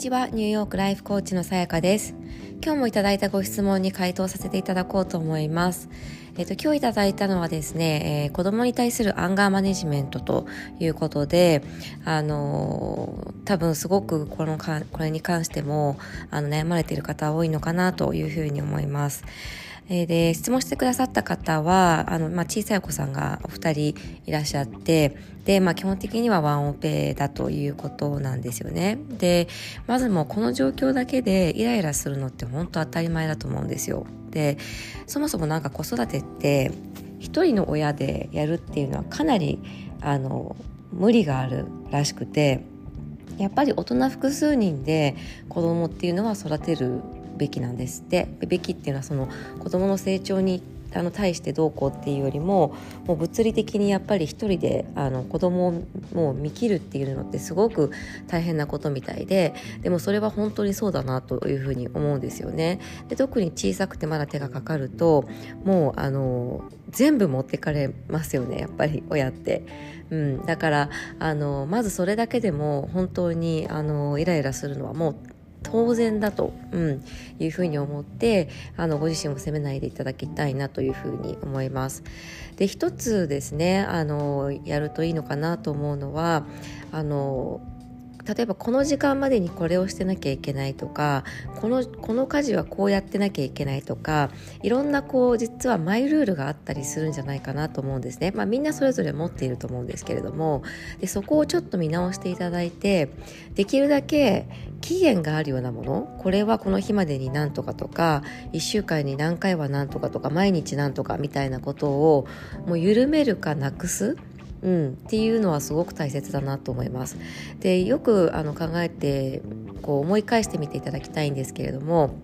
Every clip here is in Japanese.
ちは。ニューヨークライフコーチのさやかです。今日もいただいたご質問に回答させていただこうと思います。えっ、と今日いただいたのはですね、えー、子供に対するアンガーマネジメントということであのー、多分すごくこのかこれに関してもあの悩まれている方多いのかなというふうに思います。えー、で質問してくださった方はあの、まあ、小さいお子さんがお二人いらっしゃってで、まあ、基本的にはワンオペだということなんですよね。でまずもうこの状況だけでイライラするのって本当当たり前だと思うんですよ。でそもそもなんか子育てって一人の親でやるっていうのはかなりあの無理があるらしくてやっぱり大人複数人で子供っていうのは育てるべきなんですってべきっていうのはその子どもの成長にあの対してどうこうっていうよりももう物理的にやっぱり一人であの子供をもう見切るっていうのってすごく大変なことみたいででもそれは本当にそうだなというふうに思うんですよね。で特に小さくてまだ手がかかるともうあの全部持ってかれますよねやっぱり親って。うん、だからあのまずそれだけでも本当にあのイライラするのはもう当然だと、うん、いうふうに思ってあのご自身を責めないでいただきたいなというふうに思います。で一つですねあのやるといいのかなと思うのはあの例えばこの時間までにこれをしてなきゃいけないとかこのこの家事はこうやってなきゃいけないとかいろんなこう実はマイルールがあったりするんじゃないかなと思うんですね。まあ、みんなそれぞれ持っていると思うんですけれどもでそこをちょっと見直していただいてできるだけ期限があるようなものこれはこの日までに何とかとか1週間に何回は何とかとか毎日何とかみたいなことをもう緩めるかなくすうん、っていうのはすごく大切だなと思います。でよくあの考えてこう思い返してみていただきたいんですけれども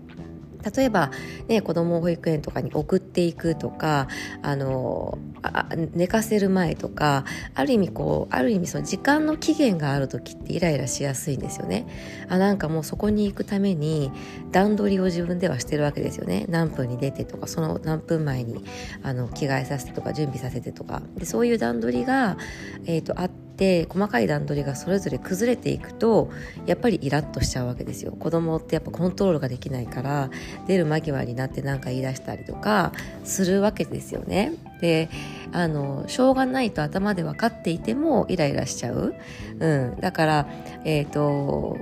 例えば、ね、子供を保育園とかに送っていくとかあのあ寝かせる前とかある意味こうある意味その時間の期限がある時ってイライラしやすいんですよね。あなんかもうそこに行くために段取りを自分ではしてるわけですよね。何分に出てとかその何分前にあの着替えさせてとか準備させてとか。でそういう段取りが、えーと、とあってて細かい段取りがそれぞれ崩れていくとやっぱりイラッとしちゃうわけですよ。子供ってやっぱコントロールができないから出る間際になって何か言い出したりとかするわけですよね。であのしょうがないと頭で分かっていてもイライラしちゃう、うん、だからえっ、ー、と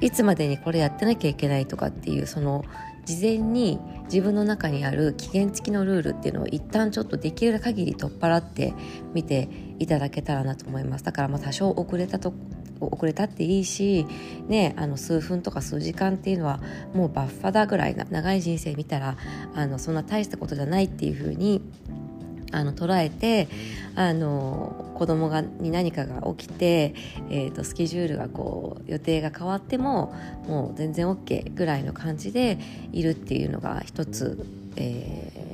いつまでにこれやってなきゃいけないとかっていうその事前に自分の中にある期限付きのルールっていうのを一旦ちょっとできる限り取っ払ってみていただけたらなと思います。だからまあ多少遅れたと遅れたっていいし、ね、あの数分とか数時間っていうのはもうバッファだぐらいな長い人生見たらあのそんな大したことじゃないっていうふうにあの捉えてあの子供がに何かが起きて、えーと、スケジュールがこう予定が変わってももう全然 OK ぐらいの感じでいるっていうのが一つ、えー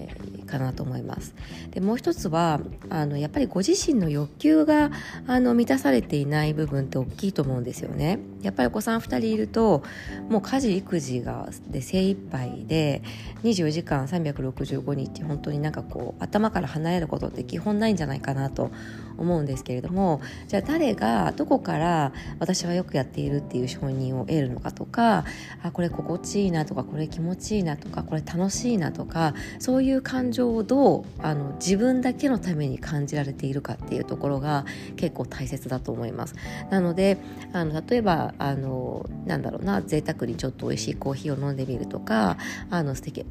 かなと思います。でもう一つはあのやっぱりご自身の欲求があの満たされていない部分って大きいと思うんですよね。やっぱりお子さん2人いるともう家事育児がで精一杯で24時間365日本当になんかこう頭から離れることって基本ないんじゃないかなと思うんですけれどもじゃあ誰がどこから私はよくやっているっていう承認を得るのかとかあこれ心地いいなとかこれ気持ちいいなとかこれ楽しいなとかそういう感情をどうあの自分だけのために感じられているかっていうところが結構大切だと思います。なのであの例えばあのなんだろうな贅沢にちょっと美味しいコーヒーを飲んでみるとかあの素敵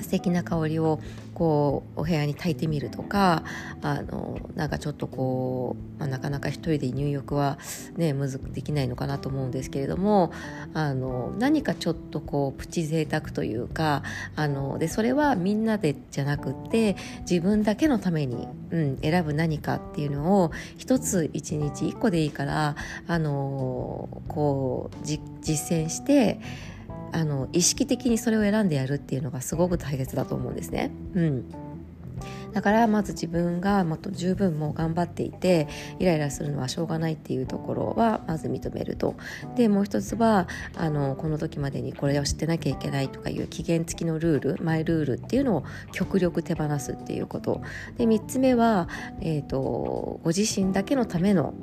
素敵な香りをこうお部屋に焚いてみるとかあのなんかちょっとこう、まあ、なかなか一人で入浴はねむずくできないのかなと思うんですけれどもあの何かちょっとこうプチ贅沢というかあのでそれはみんなでじゃなくって自分だけのために、うん、選ぶ何かっていうのを一つ一日一個でいいからあのこう実践してあの意識的にそれを選んでやるっていうのがすごく大切だと思うんですね。うん。だからまず自分がもっと十分もう頑張っていてイライラするのはしょうがないっていうところはまず認めると。でもう一つはあのこの時までにこれを知ってなきゃいけないとかいう期限付きのルールマイルールっていうのを極力手放すっていうこと。で3つ目は、えーとご自身だけのための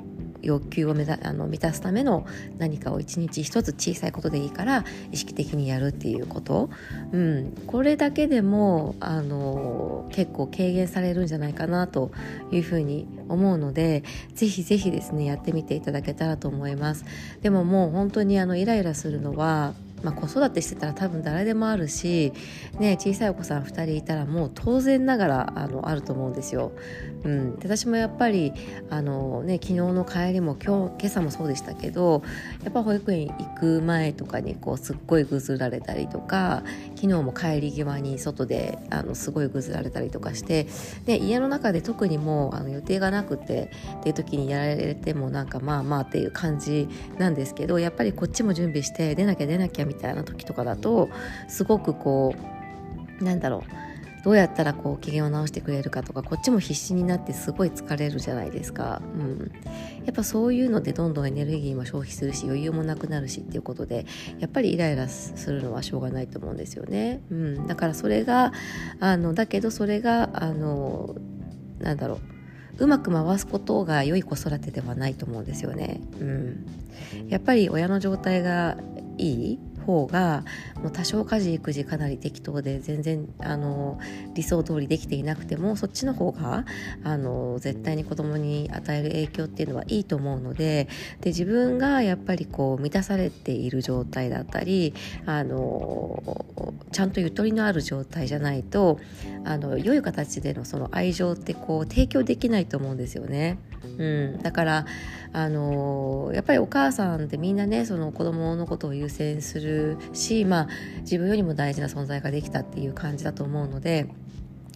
欲求を目だあの満たすための何かを一日一つ小さいことでいいから意識的にやるっていうこと、うん、これだけでもあの結構軽減されるんじゃないかなというふうに思うのでぜひぜひですねやってみていただけたらと思います。でももう本当にあのイライラするのはまあ、子育てしてたら多分誰でもあるし、ね、小さいお子さん2人いたらもう当然ながらあのあると思うんですよ。うん、私もやっぱりあの、ね、昨日の帰りも今日今朝もそうでしたけどやっぱ保育園行く前とかにこうすっごいぐずられたりとか昨日も帰り際に外であのすごいぐずられたりとかしてで家の中で特にもうあの予定がなくてっていう時にやられてもなんかまあまあっていう感じなんですけどやっぱりこっちも準備して出なきゃ出なきゃみたいな時とかだとすごくこうなんだろうどうやったらこう機嫌を直してくれるかとかこっちも必死になってすごい疲れるじゃないですか、うん、やっぱそういうのでどんどんエネルギーも消費するし余裕もなくなるしっていうことでやっぱりイライラするのはしょうがないと思うんですよね、うん、だからそれがあのだけどそれがあのなんだろううまく回すことが良い子育てではないと思うんですよね。うん、やっぱり親の状態がいい方がもう多少家事育児かなり適当で全然あの理想通りできていなくてもそっちの方があの絶対に子供に与える影響っていうのはいいと思うのでで自分がやっぱりこう満たされている状態だったりあのちゃんとゆとりのある状態じゃないとあの良い形でのその愛情ってこう提供できないと思うんですよね。うん、だからあのやっぱりお母さんってみんなねその子供のことを優先するし、まあ、自分よりも大事な存在ができたっていう感じだと思うので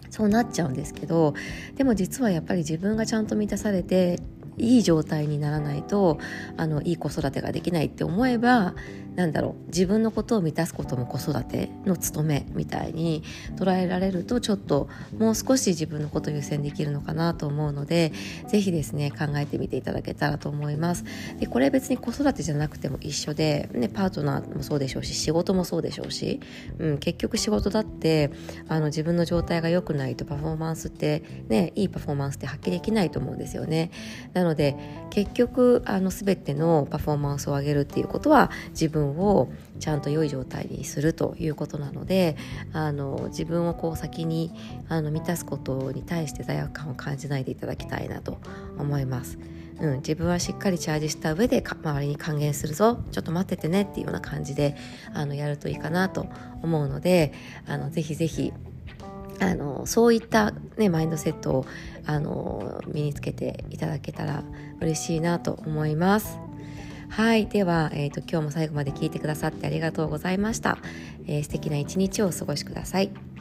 そうなっちゃうんですけどでも実はやっぱり自分がちゃんと満たされていい状態にならないとあのいい子育てができないって思えばなんだろう自分のことを満たすことも子育ての務めみたいに捉えられるとちょっともう少し自分のことを優先できるのかなと思うので是非ですね考えてみていただけたらと思います。でこれ別に子育てじゃなくても一緒で、ね、パートナーもそうでしょうし仕事もそうでしょうし、うん、結局仕事だってあの自分の状態が良くないとパフォーマンスってねいいパフォーマンスって発揮できないと思うんですよね。なので結局あの全てのパフォーマンスを上げるっていうことは自分分をちゃんと良い状態にするということなのであの自分をこう先にあの満たすことに対して罪悪感を感じないでいただきたいなと思います。うん、自分はしっかりチャージした上で周りに還元するぞちょっと待っててねっていうような感じであのやるといいかなと思うのであのぜひぜひあのそういった、ね、マインドセットをあの身につけていただけたら嬉しいなと思います。はい。では、えっ、ー、と、今日も最後まで聞いてくださってありがとうございました。えー、素敵な一日をお過ごしください。